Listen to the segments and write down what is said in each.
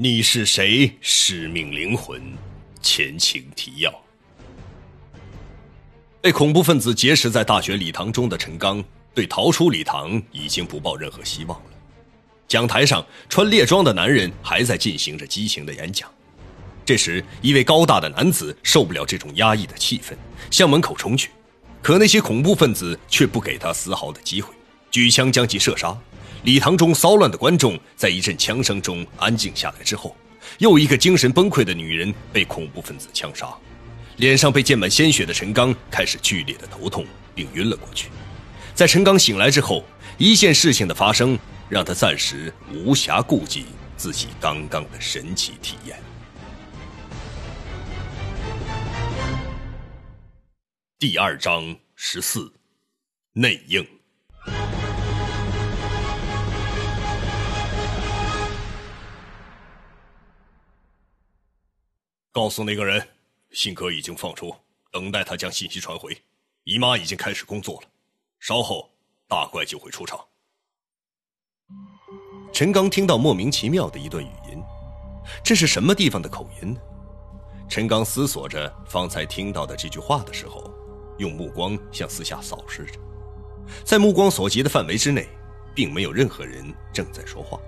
你是谁？使命灵魂，前情提要。被恐怖分子劫持在大学礼堂中的陈刚，对逃出礼堂已经不抱任何希望了。讲台上，穿猎装的男人还在进行着激情的演讲。这时，一位高大的男子受不了这种压抑的气氛，向门口冲去，可那些恐怖分子却不给他丝毫的机会，举枪将其射杀。礼堂中骚乱的观众在一阵枪声中安静下来之后，又一个精神崩溃的女人被恐怖分子枪杀，脸上被溅满鲜血的陈刚开始剧烈的头痛，并晕了过去。在陈刚醒来之后，一件事情的发生让他暂时无暇顾及自己刚刚的神奇体验。第二章十四，内应。告诉那个人，信鸽已经放出，等待他将信息传回。姨妈已经开始工作了，稍后大怪就会出场。陈刚听到莫名其妙的一段语音，这是什么地方的口音呢？陈刚思索着方才听到的这句话的时候，用目光向四下扫视着，在目光所及的范围之内，并没有任何人正在说话。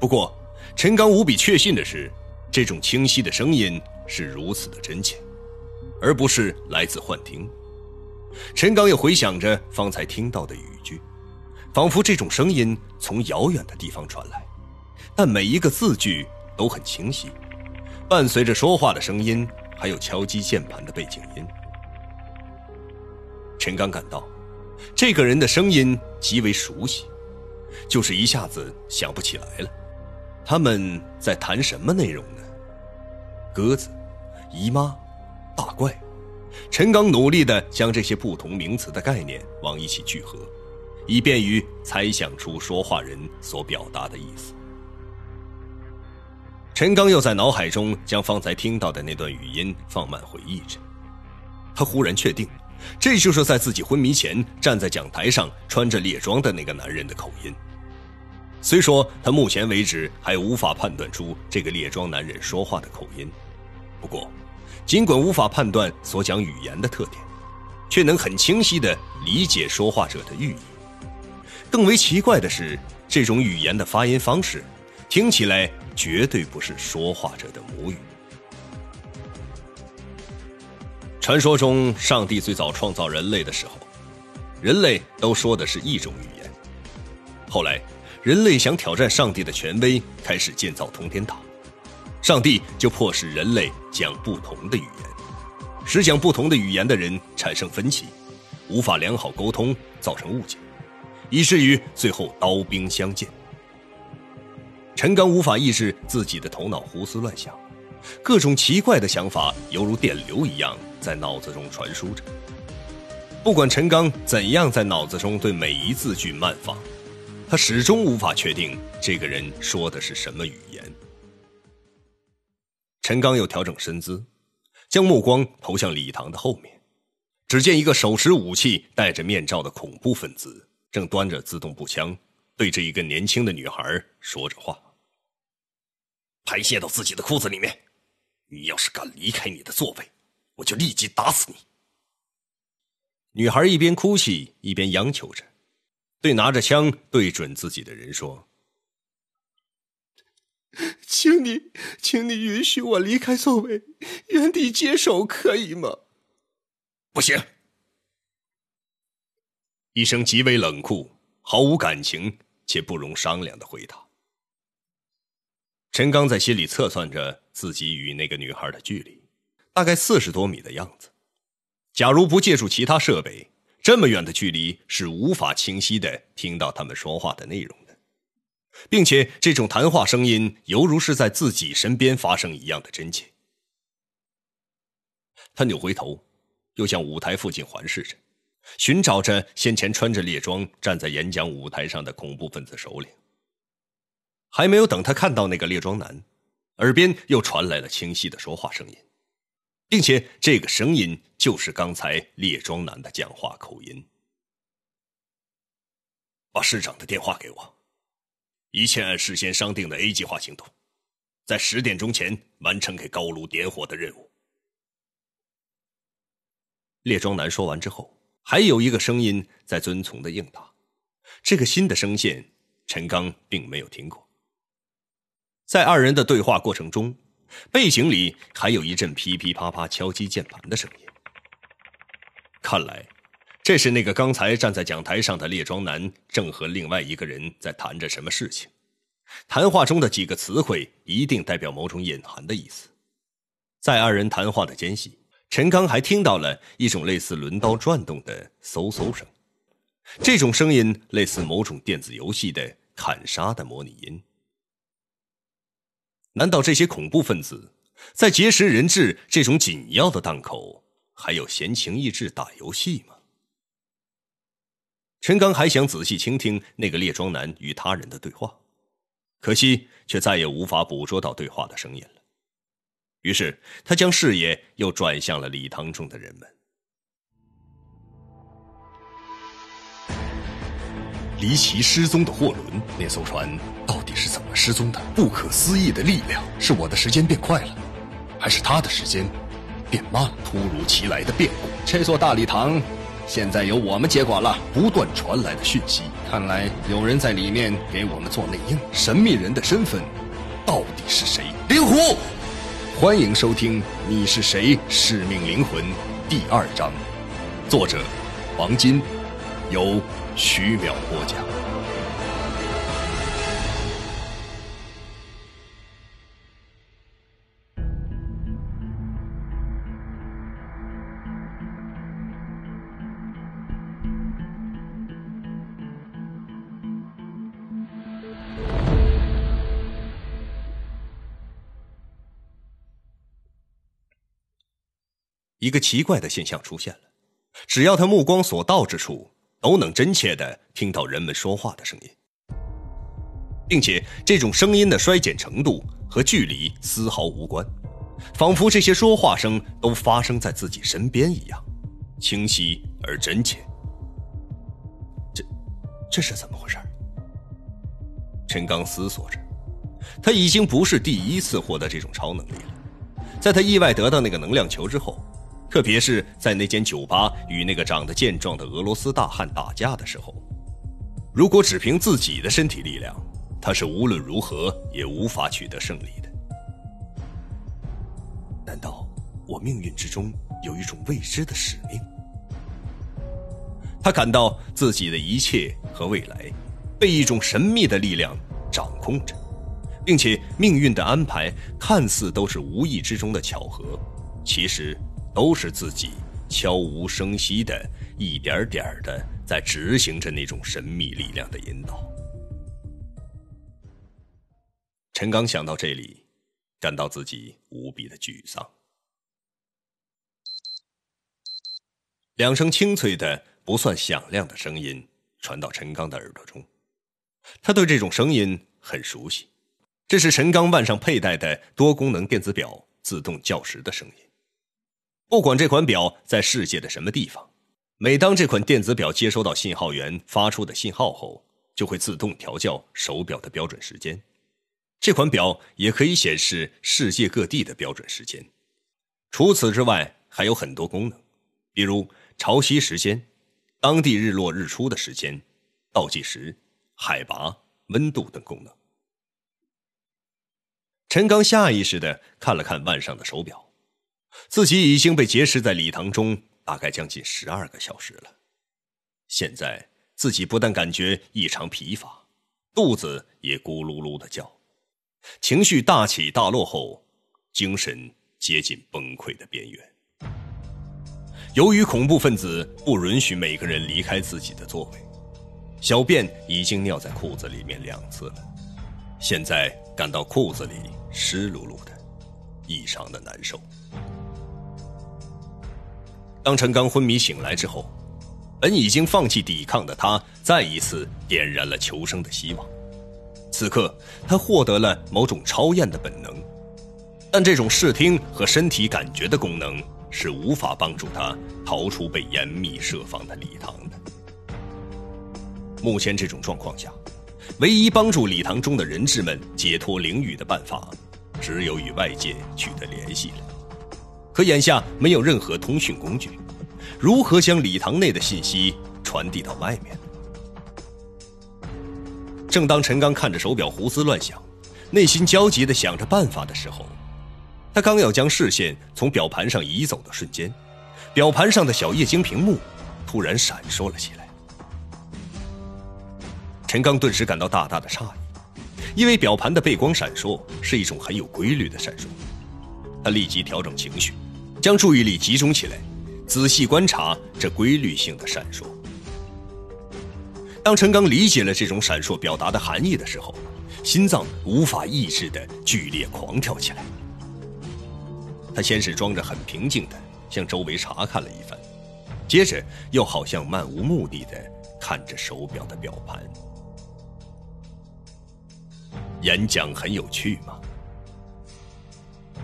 不过，陈刚无比确信的是。这种清晰的声音是如此的真切，而不是来自幻听。陈刚又回想着方才听到的语句，仿佛这种声音从遥远的地方传来，但每一个字句都很清晰，伴随着说话的声音，还有敲击键盘的背景音。陈刚感到，这个人的声音极为熟悉，就是一下子想不起来了。他们在谈什么内容呢？鸽子、姨妈、大怪，陈刚努力的将这些不同名词的概念往一起聚合，以便于猜想出说话人所表达的意思。陈刚又在脑海中将方才听到的那段语音放慢回忆着，他忽然确定，这就是在自己昏迷前站在讲台上穿着猎装的那个男人的口音。虽说他目前为止还无法判断出这个猎装男人说话的口音，不过，尽管无法判断所讲语言的特点，却能很清晰地理解说话者的寓意。更为奇怪的是，这种语言的发音方式，听起来绝对不是说话者的母语。传说中，上帝最早创造人类的时候，人类都说的是一种语言，后来。人类想挑战上帝的权威，开始建造通天塔，上帝就迫使人类讲不同的语言，使讲不同的语言的人产生分歧，无法良好沟通，造成误解，以至于最后刀兵相见。陈刚无法抑制自己的头脑胡思乱想，各种奇怪的想法犹如电流一样在脑子中传输着。不管陈刚怎样在脑子中对每一字句慢放。他始终无法确定这个人说的是什么语言。陈刚又调整身姿，将目光投向礼堂的后面，只见一个手持武器、戴着面罩的恐怖分子正端着自动步枪，对着一个年轻的女孩说着话：“排泄到自己的裤子里面！你要是敢离开你的座位，我就立即打死你！”女孩一边哭泣一边央求着。对拿着枪对准自己的人说：“请你，请你允许我离开座位，原地接手，可以吗？”“不行！”一声极为冷酷、毫无感情且不容商量的回答。陈刚在心里测算着自己与那个女孩的距离，大概四十多米的样子。假如不借助其他设备，这么远的距离是无法清晰的听到他们说话的内容，并且这种谈话声音犹如是在自己身边发生一样的真切。他扭回头，又向舞台附近环视着，寻找着先前穿着猎装站在演讲舞台上的恐怖分子首领。还没有等他看到那个猎装男，耳边又传来了清晰的说话声音。并且这个声音就是刚才猎装男的讲话口音。把市长的电话给我，一切按事先商定的 A 计划行动，在十点钟前完成给高炉点火的任务。列庄男说完之后，还有一个声音在遵从的应答。这个新的声线，陈刚并没有听过。在二人的对话过程中，背景里还有一阵噼噼啪啪敲击键盘的声音。看来，这是那个刚才站在讲台上的列庄男正和另外一个人在谈着什么事情。谈话中的几个词汇一定代表某种隐含的意思。在二人谈话的间隙，陈刚还听到了一种类似轮刀转动的嗖嗖声，这种声音类似某种电子游戏的砍杀的模拟音。难道这些恐怖分子在劫持人质这种紧要的档口？还有闲情逸致打游戏吗？陈刚还想仔细倾听那个列装男与他人的对话，可惜却再也无法捕捉到对话的声音了。于是他将视野又转向了礼堂中的人们。离奇失踪的货轮，那艘船到底是怎么失踪的？不可思议的力量，是我的时间变快了，还是他的时间？变慢了，突如其来的变故。这座大礼堂，现在由我们接管了。不断传来的讯息，看来有人在里面给我们做内应。神秘人的身份到底是谁？灵狐，欢迎收听《你是谁？使命灵魂》第二章，作者王金，由徐淼播讲。一个奇怪的现象出现了，只要他目光所到之处，都能真切的听到人们说话的声音，并且这种声音的衰减程度和距离丝毫无关，仿佛这些说话声都发生在自己身边一样，清晰而真切。这，这是怎么回事？陈刚思索着，他已经不是第一次获得这种超能力了，在他意外得到那个能量球之后。特别是在那间酒吧与那个长得健壮的俄罗斯大汉打架的时候，如果只凭自己的身体力量，他是无论如何也无法取得胜利的。难道我命运之中有一种未知的使命？他感到自己的一切和未来被一种神秘的力量掌控着，并且命运的安排看似都是无意之中的巧合，其实。都是自己悄无声息的，一点点的在执行着那种神秘力量的引导。陈刚想到这里，感到自己无比的沮丧。两声清脆的、不算响亮的声音传到陈刚的耳朵中，他对这种声音很熟悉，这是陈刚腕上佩戴的多功能电子表自动校时的声音。不管这款表在世界的什么地方，每当这款电子表接收到信号源发出的信号后，就会自动调校手表的标准时间。这款表也可以显示世界各地的标准时间。除此之外，还有很多功能，比如潮汐时间、当地日落日出的时间、倒计时、海拔、温度等功能。陈刚下意识地看了看腕上的手表。自己已经被劫持在礼堂中，大概将近十二个小时了。现在自己不但感觉异常疲乏，肚子也咕噜噜的叫，情绪大起大落后，精神接近崩溃的边缘。由于恐怖分子不允许每个人离开自己的座位，小便已经尿在裤子里面两次了，现在感到裤子里湿漉漉的，异常的难受。当陈刚昏迷醒来之后，本已经放弃抵抗的他，再一次点燃了求生的希望。此刻，他获得了某种超验的本能，但这种视听和身体感觉的功能是无法帮助他逃出被严密设防的礼堂的。目前这种状况下，唯一帮助礼堂中的人质们解脱灵雨的办法，只有与外界取得联系了。可眼下没有任何通讯工具，如何将礼堂内的信息传递到外面？正当陈刚看着手表胡思乱想，内心焦急的想着办法的时候，他刚要将视线从表盘上移走的瞬间，表盘上的小液晶屏幕突然闪烁了起来。陈刚顿时感到大大的诧异，因为表盘的背光闪烁是一种很有规律的闪烁。他立即调整情绪，将注意力集中起来，仔细观察这规律性的闪烁。当陈刚理解了这种闪烁表达的含义的时候，心脏无法抑制的剧烈狂跳起来。他先是装着很平静的向周围查看了一番，接着又好像漫无目的的看着手表的表盘。演讲很有趣吗？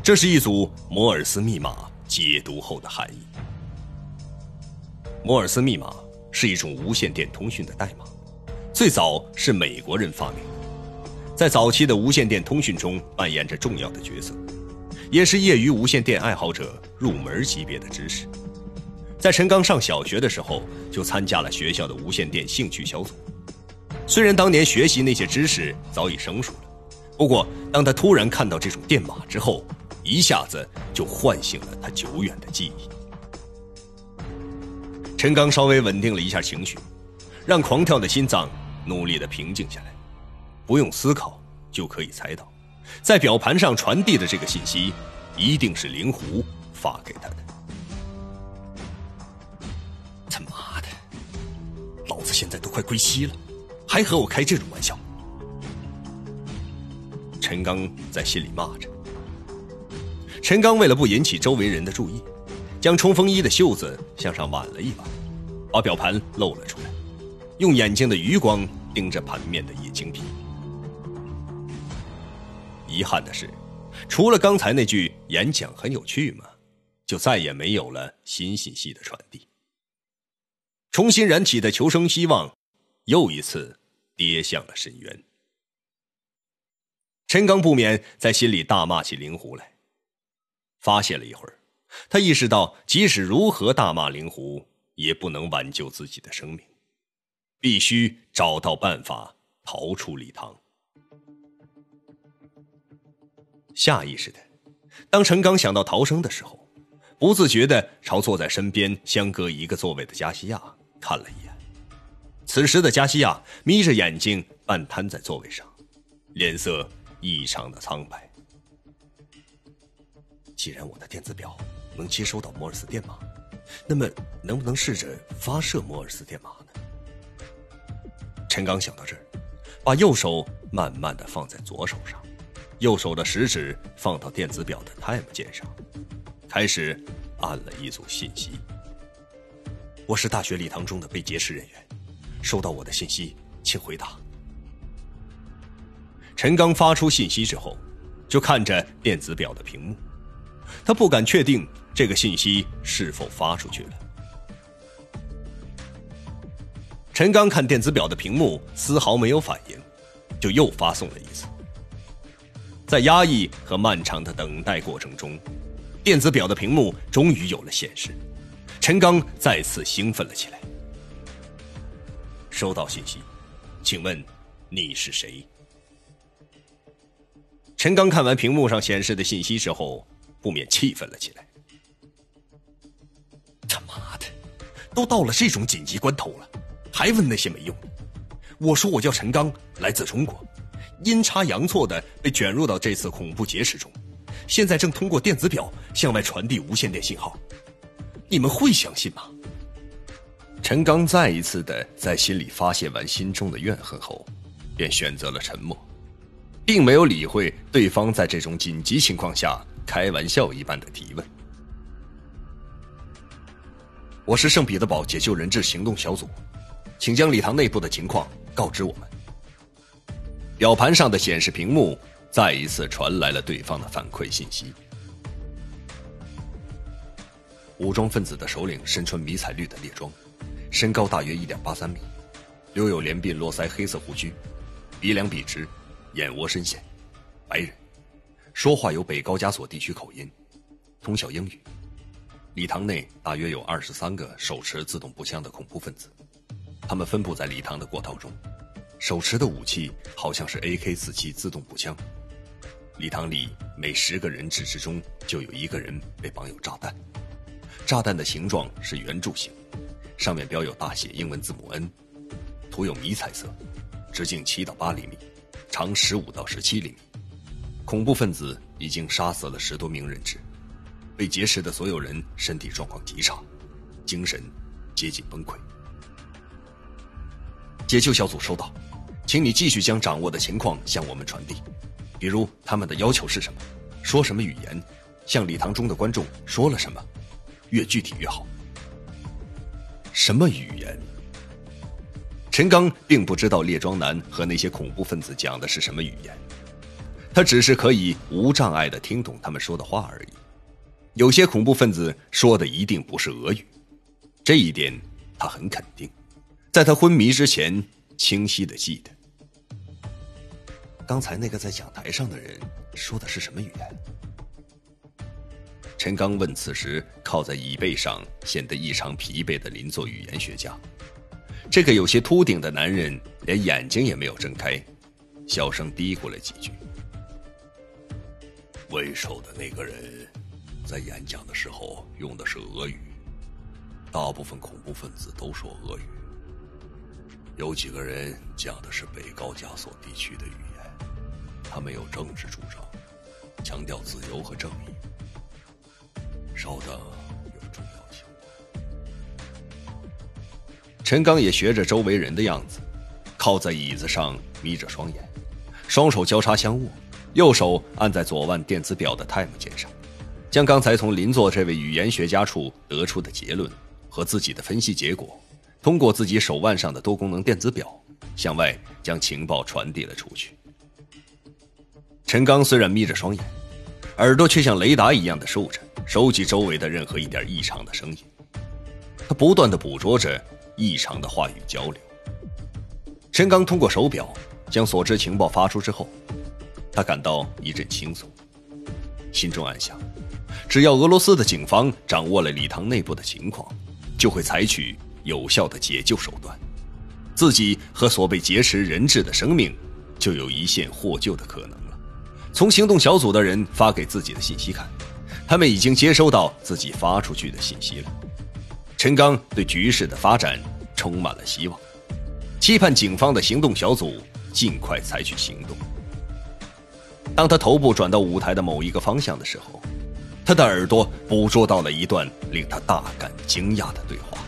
这是一组摩尔斯密码解读后的含义。摩尔斯密码是一种无线电通讯的代码，最早是美国人发明，在早期的无线电通讯中扮演着重要的角色，也是业余无线电爱好者入门级别的知识。在陈刚上小学的时候，就参加了学校的无线电兴趣小组。虽然当年学习那些知识早已生疏了，不过当他突然看到这种电码之后，一下子就唤醒了他久远的记忆。陈刚稍微稳定了一下情绪，让狂跳的心脏努力的平静下来，不用思考就可以猜到，在表盘上传递的这个信息，一定是灵狐发给他的。他妈的，老子现在都快归西了！还和我开这种玩笑？陈刚在心里骂着。陈刚为了不引起周围人的注意，将冲锋衣的袖子向上挽了一挽，把表盘露了出来，用眼睛的余光盯着盘面的液晶屏。遗憾的是，除了刚才那句演讲很有趣吗？就再也没有了新信息的传递。重新燃起的求生希望，又一次。跌向了深渊。陈刚不免在心里大骂起灵狐来。发泄了一会儿，他意识到，即使如何大骂灵狐，也不能挽救自己的生命，必须找到办法逃出礼堂。下意识的，当陈刚想到逃生的时候，不自觉的朝坐在身边相隔一个座位的加西亚看了一眼。此时的加西亚眯着眼睛，半瘫在座位上，脸色异常的苍白。既然我的电子表能接收到摩尔斯电码，那么能不能试着发射摩尔斯电码呢？陈刚想到这儿，把右手慢慢的放在左手上，右手的食指放到电子表的 time 键上，开始按了一组信息。我是大学礼堂中的被劫持人员。收到我的信息，请回答。陈刚发出信息之后，就看着电子表的屏幕，他不敢确定这个信息是否发出去了。陈刚看电子表的屏幕，丝毫没有反应，就又发送了一次。在压抑和漫长的等待过程中，电子表的屏幕终于有了显示，陈刚再次兴奋了起来。收到信息，请问你是谁？陈刚看完屏幕上显示的信息之后，不免气愤了起来。他妈的，都到了这种紧急关头了，还问那些没用？我说我叫陈刚，来自中国，阴差阳错的被卷入到这次恐怖劫持中，现在正通过电子表向外传递无线电信号，你们会相信吗？陈刚再一次的在心里发泄完心中的怨恨后，便选择了沉默，并没有理会对方在这种紧急情况下开玩笑一般的提问。我是圣彼得堡解救人质行动小组，请将礼堂内部的情况告知我们。表盘上的显示屏幕再一次传来了对方的反馈信息：武装分子的首领身穿迷彩绿的猎装。身高大约一点八三米，留有连鬓络腮黑色胡须，鼻梁笔直，眼窝深陷，白人，说话有北高加索地区口音，通晓英语。礼堂内大约有二十三个手持自动步枪的恐怖分子，他们分布在礼堂的过道中，手持的武器好像是 AK-47 自动步枪。礼堂里每十个人质之中就有一个人被绑有炸弹，炸弹的形状是圆柱形，上面标有大写英文字母 N，涂有迷彩色，直径七到八厘米，长十五到十七厘米。恐怖分子已经杀死了十多名人质。被劫持的所有人身体状况极差，精神接近崩溃。解救小组收到，请你继续将掌握的情况向我们传递，比如他们的要求是什么，说什么语言，向礼堂中的观众说了什么，越具体越好。什么语言？陈刚并不知道列庄男和那些恐怖分子讲的是什么语言，他只是可以无障碍的听懂他们说的话而已。有些恐怖分子说的一定不是俄语，这一点他很肯定，在他昏迷之前清晰的记得。刚才那个在讲台上的人说的是什么语言？陈刚问此时靠在椅背上显得异常疲惫的邻座语言学家。这个有些秃顶的男人连眼睛也没有睁开，小声嘀咕了几句。为首的那个人。在演讲的时候用的是俄语，大部分恐怖分子都说俄语。有几个人讲的是北高加索地区的语言，他们有政治主张，强调自由和正义。稍等，有重要情况。陈刚也学着周围人的样子，靠在椅子上，眯着双眼，双手交叉相握，右手按在左腕电子表的 time 键上。将刚才从邻座这位语言学家处得出的结论和自己的分析结果，通过自己手腕上的多功能电子表向外将情报传递了出去。陈刚虽然眯着双眼，耳朵却像雷达一样的竖着，收集周围的任何一点异常的声音。他不断的捕捉着异常的话语交流。陈刚通过手表将所知情报发出之后，他感到一阵轻松，心中暗想。只要俄罗斯的警方掌握了礼堂内部的情况，就会采取有效的解救手段，自己和所被劫持人质的生命就有一线获救的可能了。从行动小组的人发给自己的信息看，他们已经接收到自己发出去的信息了。陈刚对局势的发展充满了希望，期盼警方的行动小组尽快采取行动。当他头部转到舞台的某一个方向的时候。他的耳朵捕捉到了一段令他大感惊讶的对话。